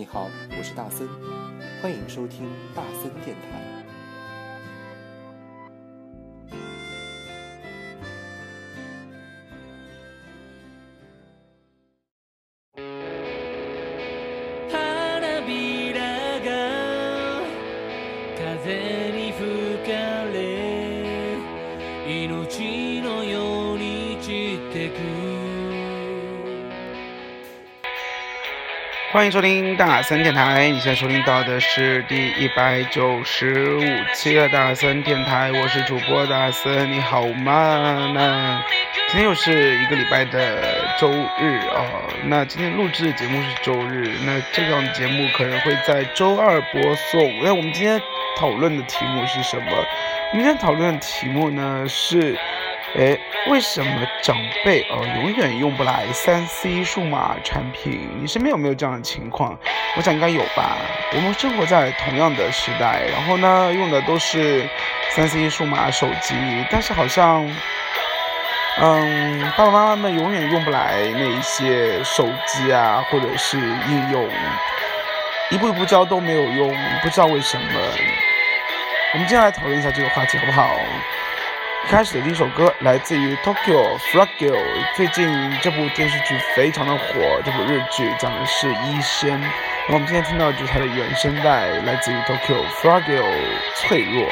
你好，我是大森，欢迎收听大森电台。欢迎收听大森电台，你现在收听到的是第一百九十五期的大森电台，我是主播大森，你好吗？那今天又是一个礼拜的周日啊、那今天录制的节目是周日，那这档节目可能会在周二播送。那我们今天讨论的题目是什么？我们今天讨论的题目呢是。哎，为什么长辈哦、永远用不来三 C 数码产品？你身边有没有这样的情况？我想应该有吧。我们生活在同样的时代，然后呢，用的都是三 C 数码手机，但是好像，嗯，爸爸妈妈们永远用不来那一些手机啊，或者是应用，一步一步教都没有用，不知道为什么。我们接下来讨论一下这个话题，好不好？开始的第一首歌来自于 Tokyo Fragile，最近这部电视剧非常的火，这部日剧讲的是医生。我们今天听到的就是它的原声带，来自于 Tokyo Fragile 脆弱。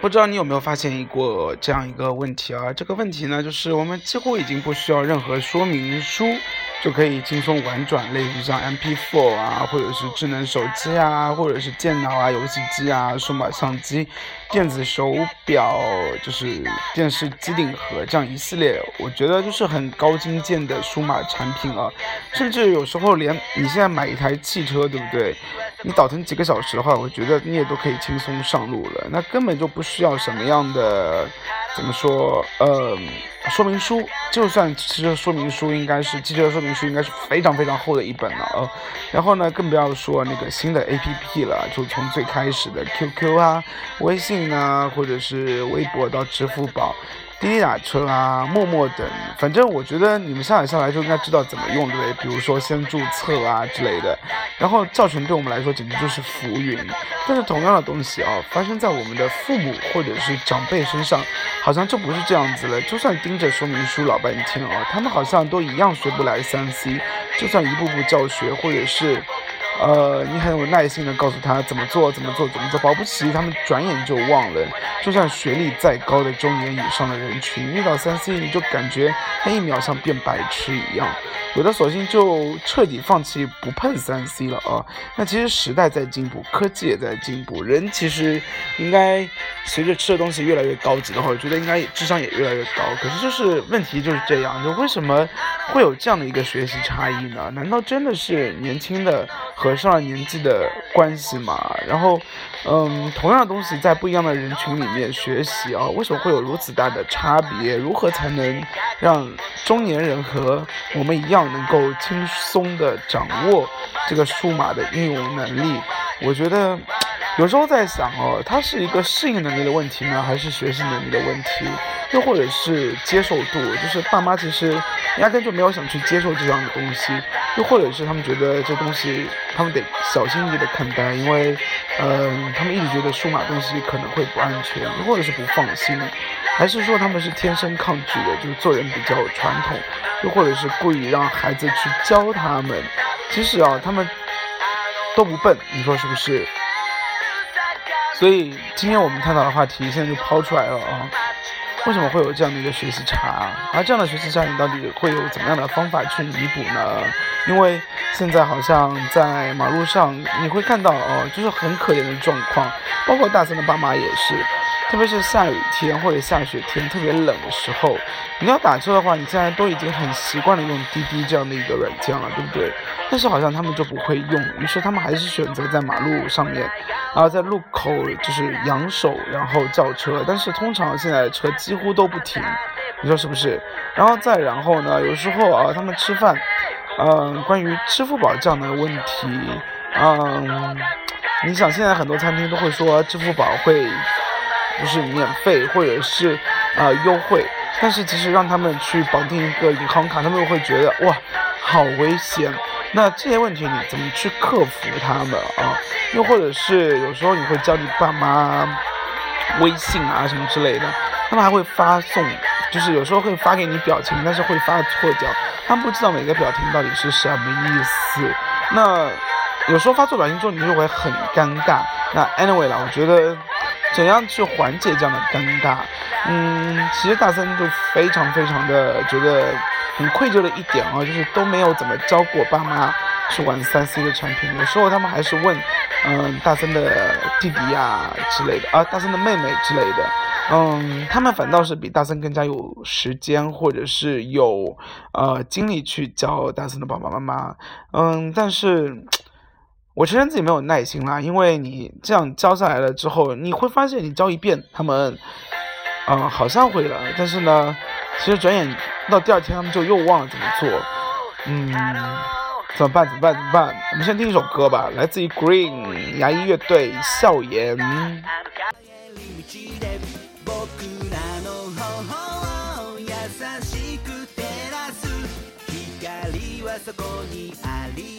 不知道你有没有发现一个这样一个问题啊？这个问题呢，就是我们几乎已经不需要任何说明书。就可以轻松玩转，类似像 MP4 啊，或者是智能手机啊，或者是电脑啊、游戏机啊、数码相机、电子手表，就是电视机顶盒这样一系列，我觉得就是很高精尖的数码产品啊。甚至有时候连你现在买一台汽车，对不对？你倒腾几个小时的话，我觉得你也都可以轻松上路了，那根本就不需要什么样的。怎么说？呃，说明书，就算汽车说明书，应该是汽车说明书，应该是非常非常厚的一本了哦。然后呢，更不要说那个新的 APP 了，就从最开始的 QQ 啊、微信啊，或者是微博到支付宝。滴滴打车啊，陌陌等，反正我觉得你们下载下来就应该知道怎么用，对不对？比如说先注册啊之类的，然后教程对我们来说简直就是浮云。但是同样的东西啊，发生在我们的父母或者是长辈身上，好像就不是这样子了。就算盯着说明书老半天啊，他们好像都一样学不来三 C。就算一步步教学，或者是。呃，你很有耐心的告诉他怎么做，怎么做，怎么做，保不齐他们转眼就忘了。就像学历再高的中年以上的人群，遇到三 C，你就感觉他一秒像变白痴一样。有的索性就彻底放弃，不碰三 C 了啊。那其实时代在进步，科技也在进步，人其实应该随着吃的东西越来越高级的话，我觉得应该智商也越来越高。可是就是问题就是这样，就为什么会有这样的一个学习差异呢？难道真的是年轻的和？上了年纪的关系嘛，然后，嗯，同样的东西在不一样的人群里面学习啊，为什么会有如此大的差别？如何才能让中年人和我们一样能够轻松的掌握这个数码的运用能力？我觉得有时候在想哦，它是一个适应能力的问题呢，还是学习能力的问题？又或者是接受度？就是爸妈其实压根就没有想去接受这样的东西。又或者是他们觉得这东西，他们得小心翼翼的看待，因为，嗯，他们一直觉得数码东西可能会不安全，又或者是不放心，还是说他们是天生抗拒的，就是做人比较传统，又或者是故意让孩子去教他们。其实啊，他们都不笨，你说是不是？所以今天我们探讨的话题现在就抛出来了啊。为什么会有这样的一个学习差？而这样的学习差，你到底会有怎么样的方法去弥补呢？因为现在好像在马路上你会看到哦，就是很可怜的状况，包括大三的爸妈也是。特别是下雨天或者下雪天特别冷的时候，你要打车的话，你现在都已经很习惯了用滴滴这样的一个软件了，对不对？但是好像他们就不会用，于是他们还是选择在马路上面，然后在路口就是扬手，然后叫车。但是通常现在的车几乎都不停，你说是不是？然后再然后呢，有时候啊，他们吃饭，嗯，关于支付宝这样的问题，嗯，你想现在很多餐厅都会说支付宝会。就是免费或者是呃优惠，但是其实让他们去绑定一个银行卡，他们会觉得哇，好危险。那这些问题你怎么去克服他们啊？又或者是有时候你会教你爸妈微信啊什么之类的，他们还会发送，就是有时候会发给你表情，但是会发错掉，他们不知道每个表情到底是什么意思。那有时候发错表情之后，你就会很尴尬。那 anyway 啦，我觉得。怎样去缓解这样的尴尬？嗯，其实大森就非常非常的觉得很愧疚的一点啊，就是都没有怎么教过爸妈去玩三 C 的产品。有时候他们还是问，嗯，大森的弟弟呀之类的啊，大森的妹妹之类的，嗯，他们反倒是比大森更加有时间或者是有呃精力去教大森的爸爸妈妈。嗯，但是。我承认自己没有耐心啦，因为你这样教下来了之后，你会发现你教一遍，他们，嗯，好像会了，但是呢，其实转眼到第二天，他们就又忘了怎么做，嗯，怎么办？怎么办？怎么办？我们先听一首歌吧，来自于 Green 牙医乐队《笑颜》。そこにあり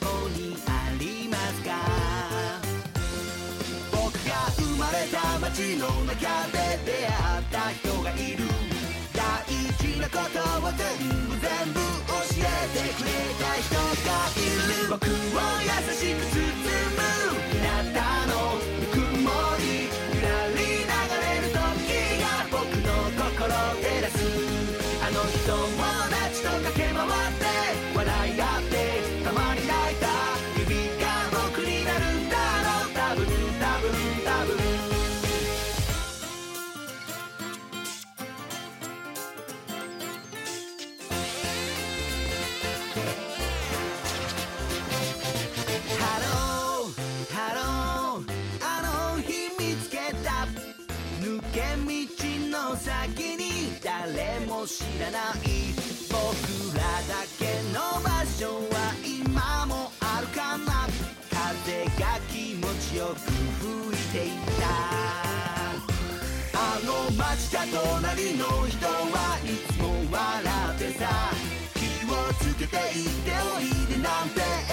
そこにありますか？僕が生まれた街の中で出会った人がいる。大事なことを全部全部教えてくれた人がいる。僕を優しく包むく吹いていた。あの街じゃ隣の人はいつも笑ってさ。気をつけて行っておいでなんて。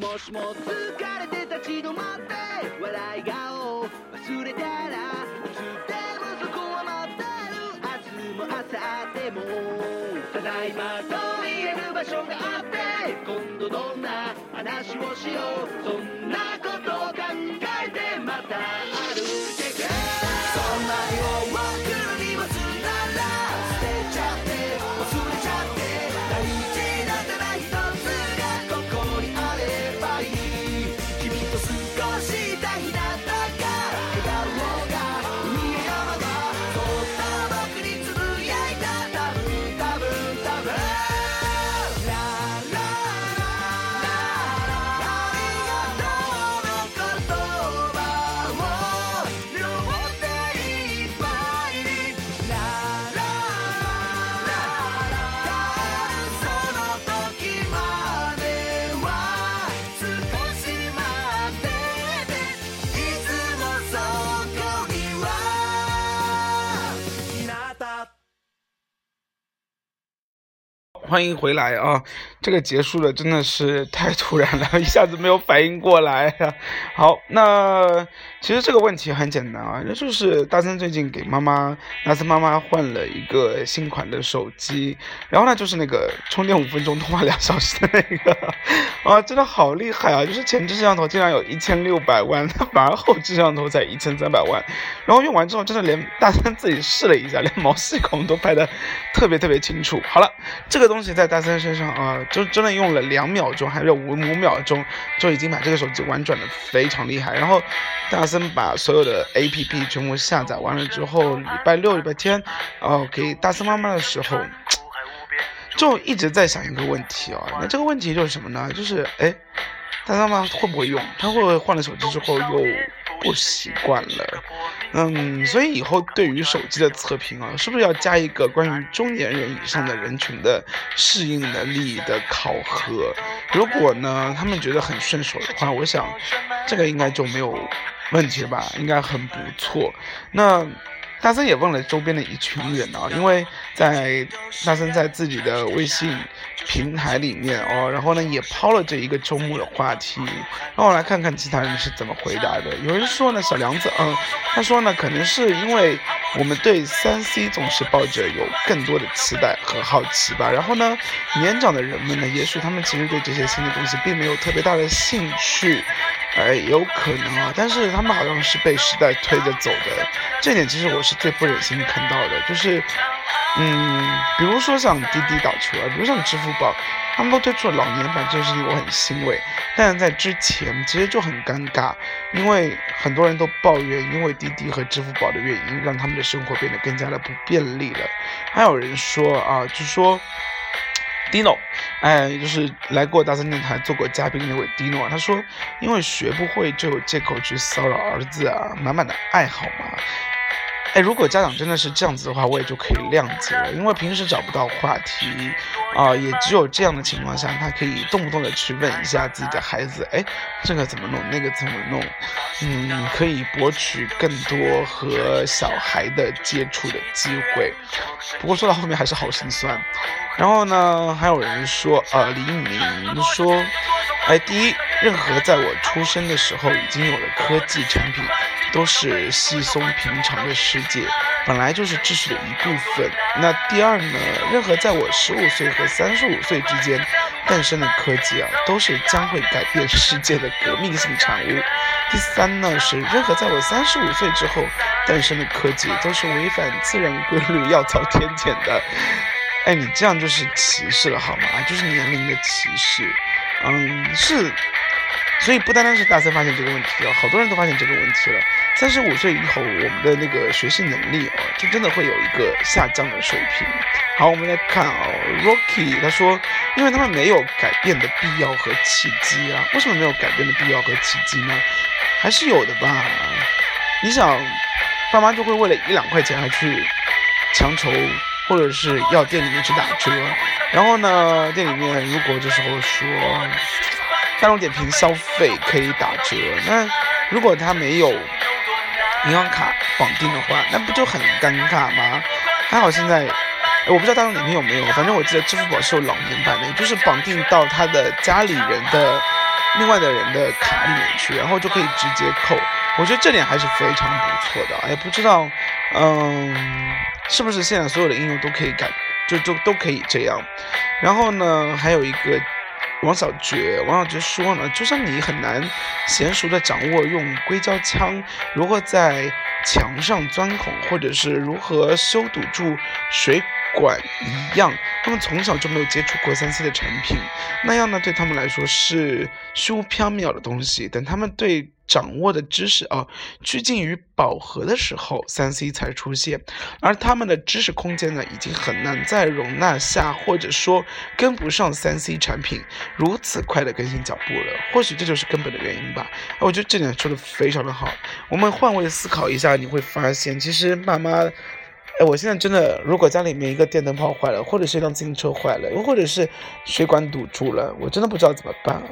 もしも疲れて立ち止まって笑い顔忘れたらいつでもそこは待ってる明日も明後日もただいまと言える場所があって今度どんな話をしよう。欢迎回来啊！这个结束的真的是太突然了，一下子没有反应过来呀、好，那其实这个问题很简单啊，那就是大森最近给妈妈大森妈妈换了一个新款的手机，然后呢就是那个充电五分钟，通话两小时的那个，啊，真的好厉害啊！就是前置摄像头竟然有一千六百万，反而后置摄像头才一千三百万，然后用完之后真的连大森自己试了一下，连毛细孔都拍的特别特别清楚。好了，这个东西在大森身上啊、就真的用了两秒钟，还是五五秒钟，就已经把这个手机玩转的非常厉害。然后大森把所有的 APP 全部下载完了之后，礼拜六、礼拜天，哦、给大森妈妈的时候。就一直在想一个问题啊，那这个问题就是什么呢？就是哎，大森妈妈会不会用？她会不会换了手机之后又不习惯了？嗯，所以以后对于手机的测评啊，是不是要加一个关于中年人以上的人群的适应能力的考核？如果呢，他们觉得很顺手的话，我想这个应该就没有问题吧？应该很不错。那大森也问了周边的一群人啊，因为在大森在自己的微信平台里面哦，然后呢也抛了这一个周末的话题，让我来看看其他人是怎么回答的。有人说呢，小梁子，嗯，他说呢，可能是因为我们对三 C 总是抱着有更多的期待和好奇吧。然后呢，年长的人们呢，也许他们其实对这些新的东西并没有特别大的兴趣。哎，有可能啊，但是他们好像是被时代推着走的，这点其实我是最不忍心看到的，就是，嗯，比如说像滴滴打车啊，比如像支付宝，他们都推出了老年版，这件事情我很欣慰。但是在之前其实就很尴尬，因为很多人都抱怨，因为滴滴和支付宝的原因，让他们的生活变得更加的不便利了。还有人说啊，就说 Dino，哎，就是来过大三电台做过嘉宾那位 Dino，他说因为学不会就有借口去骚扰儿子啊，满满的爱好嘛。哎，如果家长真的是这样子的话，我也就可以谅解了，因为平时找不到话题，啊、也只有这样的情况下，他可以动不动的去问一下自己的孩子，哎，这个怎么弄，那个怎么弄，嗯，可以博取更多和小孩的接触的机会。不过说到后面还是好心酸。然后呢，还有人说，呃，李明说，哎，第一，任何在我出生的时候已经有了科技产品，都是稀松平常的世界，本来就是知识的一部分。那第二呢，任何在我十五岁和三十五岁之间诞生的科技啊，都是将会改变世界的革命性产物。第三呢，是任何在我三十五岁之后诞生的科技，都是违反自然规律、要遭天谴的。哎，你这样就是歧视了好吗？就是年龄的歧视。嗯，是，所以不单单是大三发现这个问题了，好多人都发现这个问题了。三十五岁以后，我们的那个学习能力哦，就真的会有一个下降的水平。好，我们来看哦，Rocky 他说，因为他们没有改变的必要和契机啊。为什么没有改变的必要和契机呢？还是有的吧。你想，爸妈就会为了一两块钱还去强求，或者是要店里面去打折。然后呢，店里面如果这时候说大众点评消费可以打折，那如果他没有银行卡绑定的话，那不就很尴尬吗？还好现在，我不知道大众点评有没有，反正我记得支付宝是有老年版的，就是绑定到他的家里人的另外的人的卡里面去，然后就可以直接扣。我觉得这点还是非常不错的，也不知道，嗯，是不是现在所有的应用都可以改，就就都可以这样。然后呢，还有一个王小觉，王小觉说呢，就像你很难娴熟的掌握用硅胶枪如何在墙上钻孔，或者是如何修堵住水管一样，他们从小就没有接触过三 C 的产品，那样呢对他们来说是虚无缥缈的东西。等他们对掌握的知识啊趋近于饱和的时候，三 C 才出现，而他们的知识空间呢，已经很难再容纳下，或者说跟不上三 C 产品如此快的更新脚步了。或许这就是根本的原因吧。我觉得这点说的非常的好。我们换位思考一下，你会发现，其实爸妈。哎，我现在真的，如果家里面一个电灯泡坏了，或者是一辆自行车坏了，又或者是水管堵住了，我真的不知道怎么办。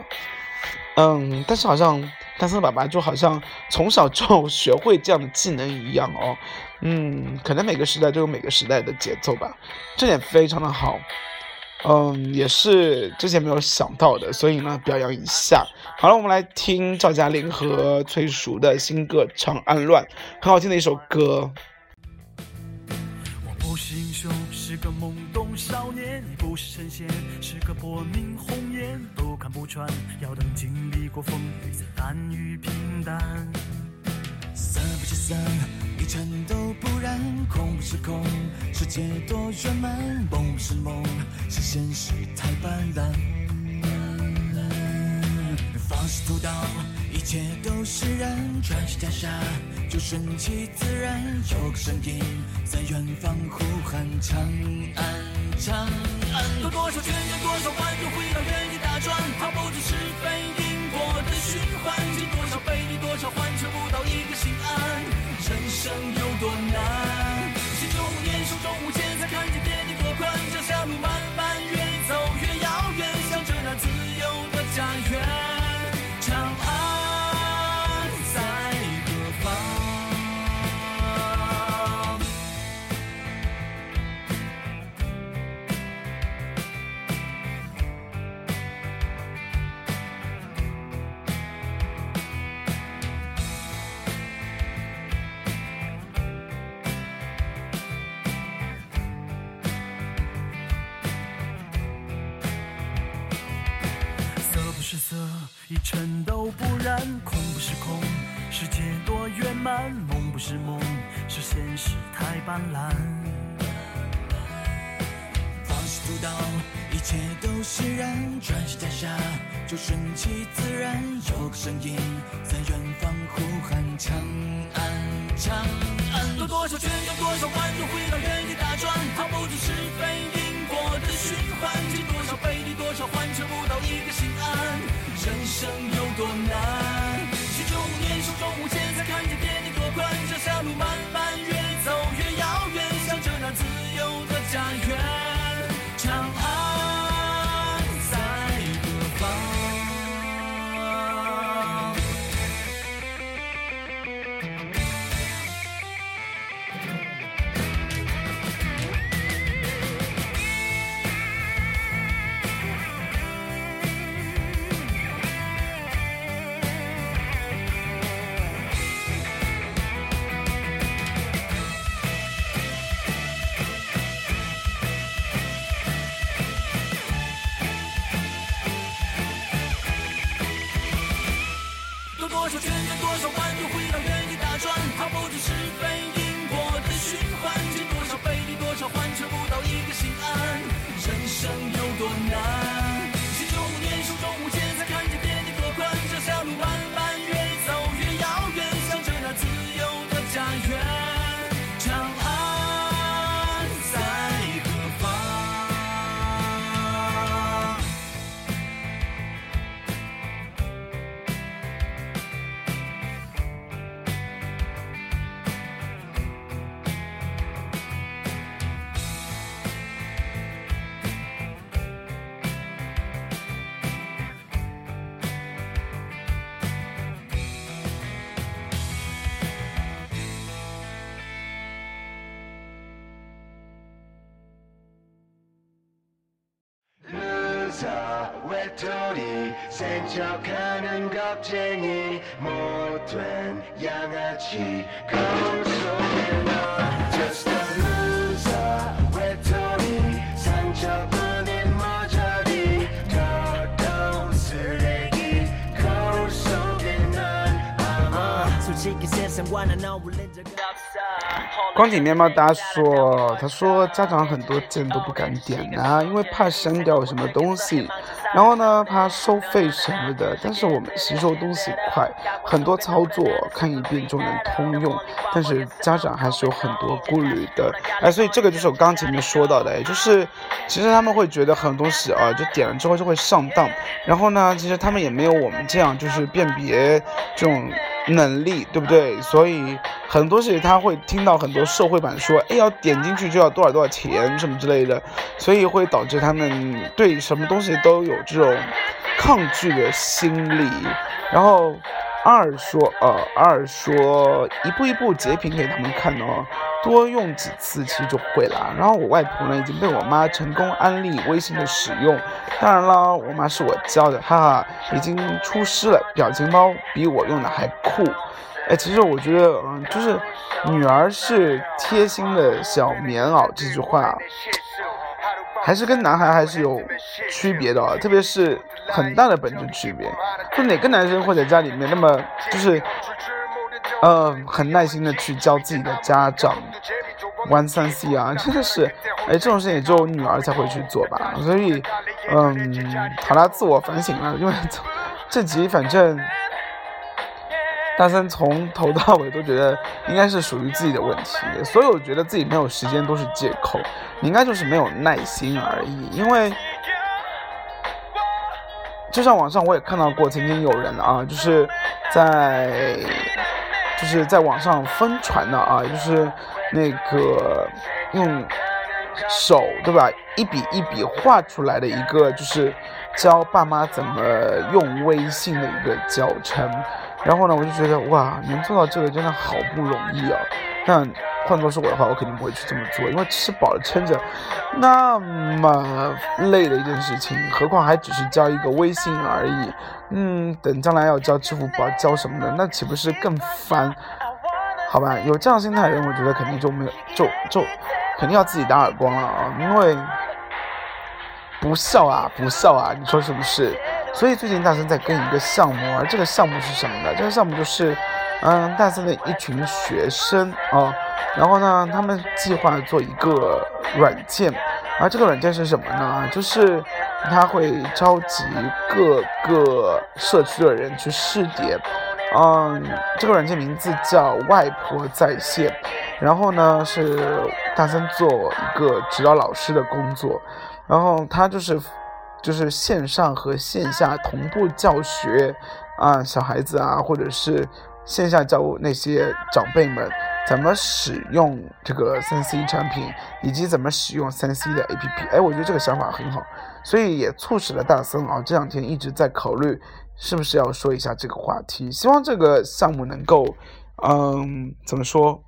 嗯，但是好像单身爸爸就好像从小就学会这样的技能一样哦。嗯，可能每个时代都有每个时代的节奏吧，这点非常的好。嗯，也是之前没有想到的，所以呢，表扬一下。好了，我们来听赵嘉玲和崔淑的新歌《长安乱》，很好听的一首歌。我不是英雄，是个懵懂少年；你不是神仙，是个薄命。看不穿，要等经历过风雨，才甘于平淡。色不是色，一尘都不染；空不是空，世界多圆满；梦不是梦，是现实太斑斓。放肆屠刀，一切都释然；转世袈裟，就顺其自然。有个声音在远方呼喊：长安，长安。有多少圈人，多少弯，又回到原地打转，逃不出是非因果的循环。经多少背离，多少欢，求不到一个心安。人生有多难？心中无念，手中无剑，才看见天地多宽。脚下路漫漫，尘都不染；空不是空，世界多圆满；梦不是梦，是现实太斑斓。放肆读到一切都释然，转身下下就顺其自然。有个声音在远方呼喊：长安，长安。有多少圈，有多少弯，又回到原地打转，逃不出是非因果的循环。经多少背离，多少换，却不到一个心安。生有多难？许久无年，手中无剑，才看见天地多宽。脚下路漫到一 외톨이 센척하는 겁쟁이 못된 양아치 거울 속에 넌 Just a loser 외톨이 상처뿐인 모조리 더러운 쓰레기 거울 속에 넌 a 솔직히 세상과는 어울린 적 光景面貌大说，他说家长很多键都不敢点呐、因为怕删掉什么东西，然后呢怕收费什么的。但是我们吸收东西快，很多操作看一遍就能通用，但是家长还是有很多顾虑的。哎，所以这个就是我刚前面说到的，也就是其实他们会觉得很多东西啊，就点了之后就会上当，然后呢，其实他们也没有我们这样就是辨别这种。能力，对不对？所以很多事情他会听到很多社会版说，哎，要点进去就要多少多少钱什么之类的，所以会导致他们对什么东西都有这种抗拒的心理。然后二说，呃，二说一步一步截屏给他们看哦，多用几次其实就会了。然后我外婆呢已经被我妈成功安利微信的使用，当然了，我妈是我教的，哈哈，已经出师了，表情包比我用的还酷。哎，其实我觉得，嗯，就是女儿是贴心的小棉袄这句话，还是跟男孩还是有区别的啊，特别是很大的本质区别。就哪个男生会在家里面那么就是，呃，很耐心的去教自己的家长玩三 C 啊，真的是，哎，这种事情也只有女儿才会去做吧。所以，嗯，好啦，自我反省了，因为这集反正。大三从头到尾都觉得应该是属于自己的问题，所有觉得自己没有时间都是借口，你应该就是没有耐心而已。因为就像网上我也看到过，曾经有人啊，就是在就是在网上疯传的啊，就是那个用手对吧，一笔一笔画出来的一个就是教爸妈怎么用微信的一个教程。然后呢，我就觉得哇，能做到这个真的好不容易啊！但换作是我的话，我肯定不会去这么做，因为吃饱了撑着那么累的一件事情，何况还只是交一个微信而已。嗯，等将来要交支付宝、交什么的，那岂不是更烦？好吧，有这样心态的人，我觉得肯定就没有，就就肯定要自己打耳光了啊，因为不孝啊，不孝啊，你说是不是？所以最近大森在跟一个项目，而这个项目是什么呢？这个项目就是，嗯，大森的一群学生啊，然后呢，他们计划做一个软件，而这个软件是什么呢？就是他会召集各个社区的人去试点。嗯，这个软件名字叫外婆在线，然后呢是大森做一个指导老师的工作，然后他就是就是线上和线下同步教学啊，小孩子啊，或者是线下教那些长辈们怎么使用这个三 C 产品，以及怎么使用三 C 的 APP。哎，我觉得这个想法很好，所以也促使了大森啊这两天一直在考虑。是不是要说一下这个话题？希望这个项目能够，嗯，怎么说？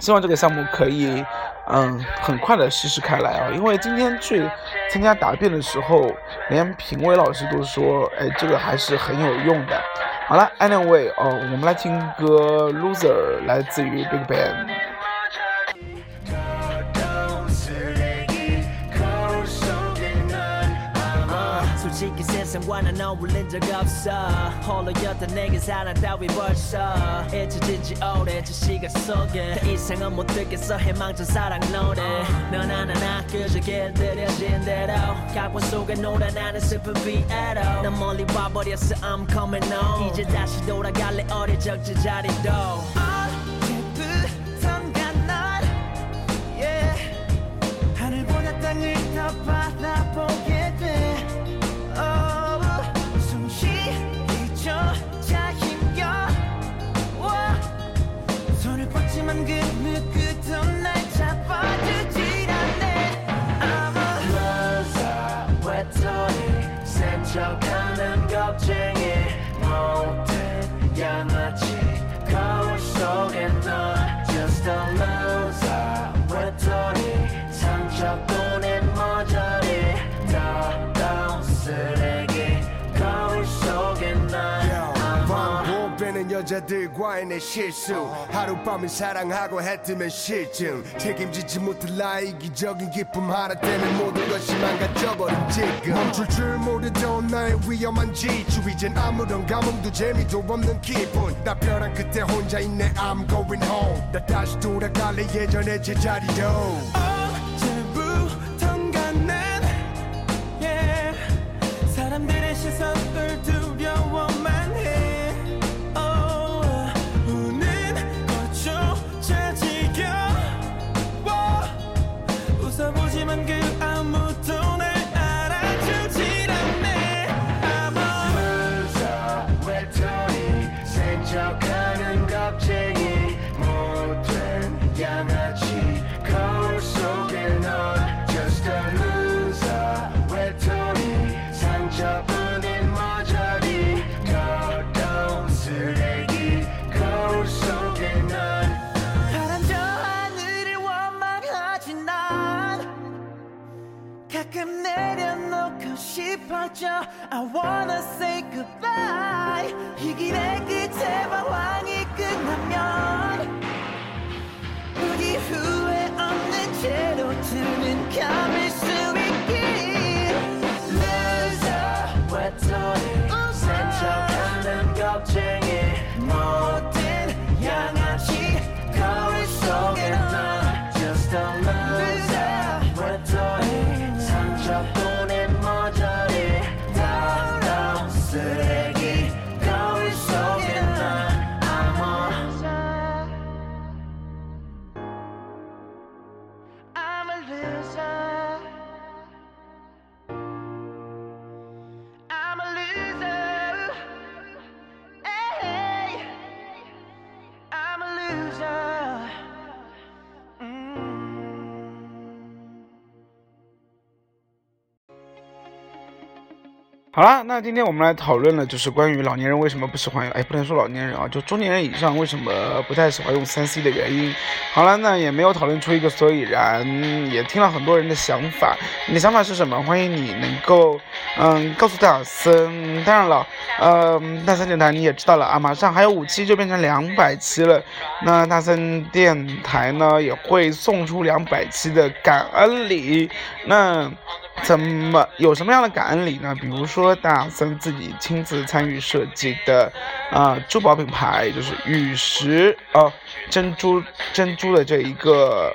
希望这个项目可以，嗯，很快的实施开来啊！因为今天去参加答辩的时候，连评委老师都说，哎，这个还是很有用的。好了，Anyway，哦，我们来听歌《Loser》，来自于 Big Bang。 솔직히 세상과는 어울린 적 없어. 홀로였던 내게 사랑 따위 벌써. 잊혀진 지 오래 저 시간 속에. 더 이상은 못 듣겠어. 해망전 사랑 노래. 넌 하나나 그저 길들여진 대로. 각본 속에 놀아 나는 슬픈 비애로. 난 멀리 와버렸어. I'm coming home. 이제 다시 돌아갈래. 어릴 적 제자리도 외톨이 센척하는 겁쟁이 모든 양아치 거울 속에 넌 Just a loser 여자들과의 내 실수. 하룻밤을 사랑하고 해뜨면 실증. 책임지지 못할 나의 이기적인 기쁨 하나 때문에 모든 것이 망가져버린 지금. 멈출 줄 모르던 나의 위험한 지주. 이젠 아무런 감흥도 재미도 없는 기분. 나 벼랑 끝에 혼자 있네. I'm going home. 나 다시 돌아갈래. 예전의 제자리로 I wanna say goodbye. 好了，那今天我们来讨论的就是关于老年人为什么不喜欢，哎，不能说老年人啊，就中年人以上为什么不太喜欢用三 C 的原因。好了，那也没有讨论出一个所以然，也听了很多人的想法。你的想法是什么？欢迎你能够，嗯，告诉大森。当然了，嗯，大森电台你也知道了啊，马上还有五期就变成两百期了。那大森电台呢也会送出两百期的感恩礼。那 怎么有什么样的感恩礼呢？比如说大森自己亲自参与设计的啊、珠宝品牌，就是玉石哦、珍珠珍珠的这一个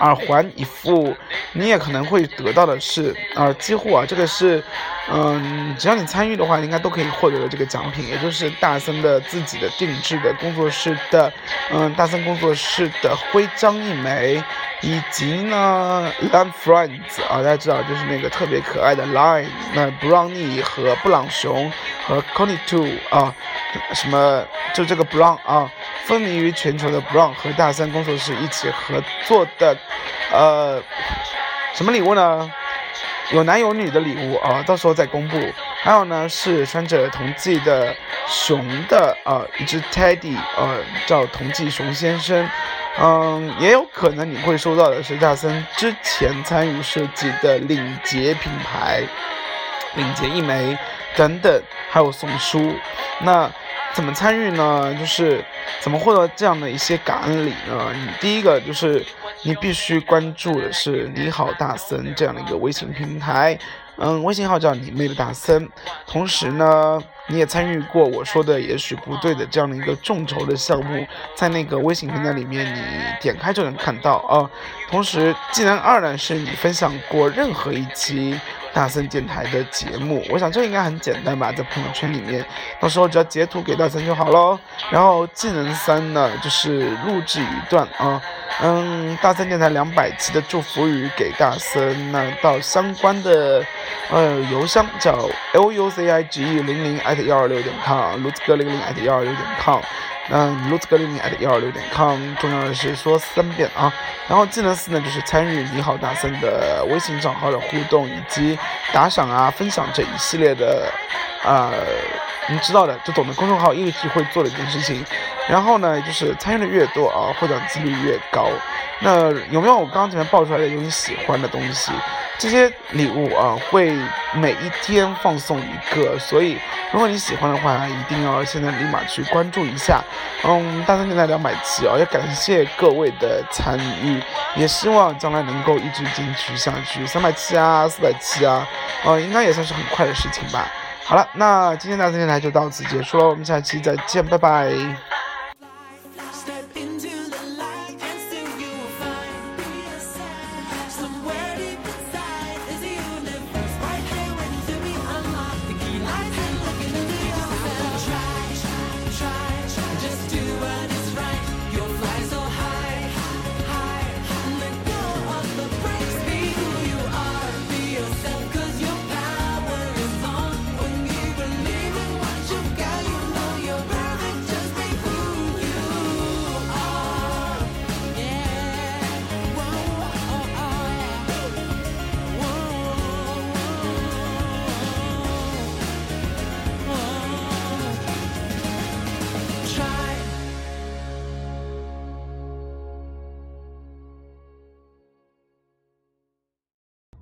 耳环一副，你也可能会得到的是啊、几乎啊这个是嗯，只要你参与的话，应该都可以获得的这个奖品，也就是大森的自己的定制的工作室的嗯大森工作室的徽章一枚。以及呢，Love Friends 啊，大家知道就是那个特别可爱的 Line，那 Brownie 和布朗熊和 Conny Two 啊，什么就这个 Brown 啊，风靡于全球的 Brown 和大森工作室一起合作的，呃，什么礼物呢？有男有女的礼物啊，到时候再公布。还有呢是穿着同济的熊的啊一只 Teddy，呃叫同济熊先生。嗯，也有可能你会收到的是大森之前参与设计的领结品牌，领结一枚等等，还有送书。那怎么参与呢？就是怎么获得这样的一些感恩礼呢？你第一个就是你必须关注的是“你好大森”这样的一个微信平台，嗯，微信号叫你妹的大森。同时呢，你也参与过我说的也许不对的这样的一个众筹的项目，在那个微信平台里面，你点开就能看到啊。同时，技能二呢是你分享过任何一期大森电台的节目，我想这应该很简单吧，在朋友圈里面，到时候只要截图给大森就好喽。然后技能三呢就是录制一段啊，嗯，大森电台两百期的祝福语给大森，那到相关的呃邮箱叫 l u c i g e 零零 at 幺二六点 com，lu 哥零零 at 幺二六点 com。嗯 l u 哥零零 at 幺二六点 com，重要的是说三遍啊。然后技能四呢，就是参与你好大森的微信账号的互动以及打赏啊、分享这一系列的，呃，你知道的，就懂得公众号一直会做的一件事情。然后呢，就是参与的越多啊，获奖几率越高。那有没有我刚刚前面爆出来的有你喜欢的东西？这些礼物啊，会每一天放送一个，所以如果你喜欢的话，一定要现在立马去关注一下。嗯，大森电台两百期啊，也感谢各位的参与，也希望将来能够一直坚持下去，三百期啊，四百期啊，呃，应该也算是很快的事情吧。好了，那今天大森电台就到此结束了，我们下期再见，拜拜。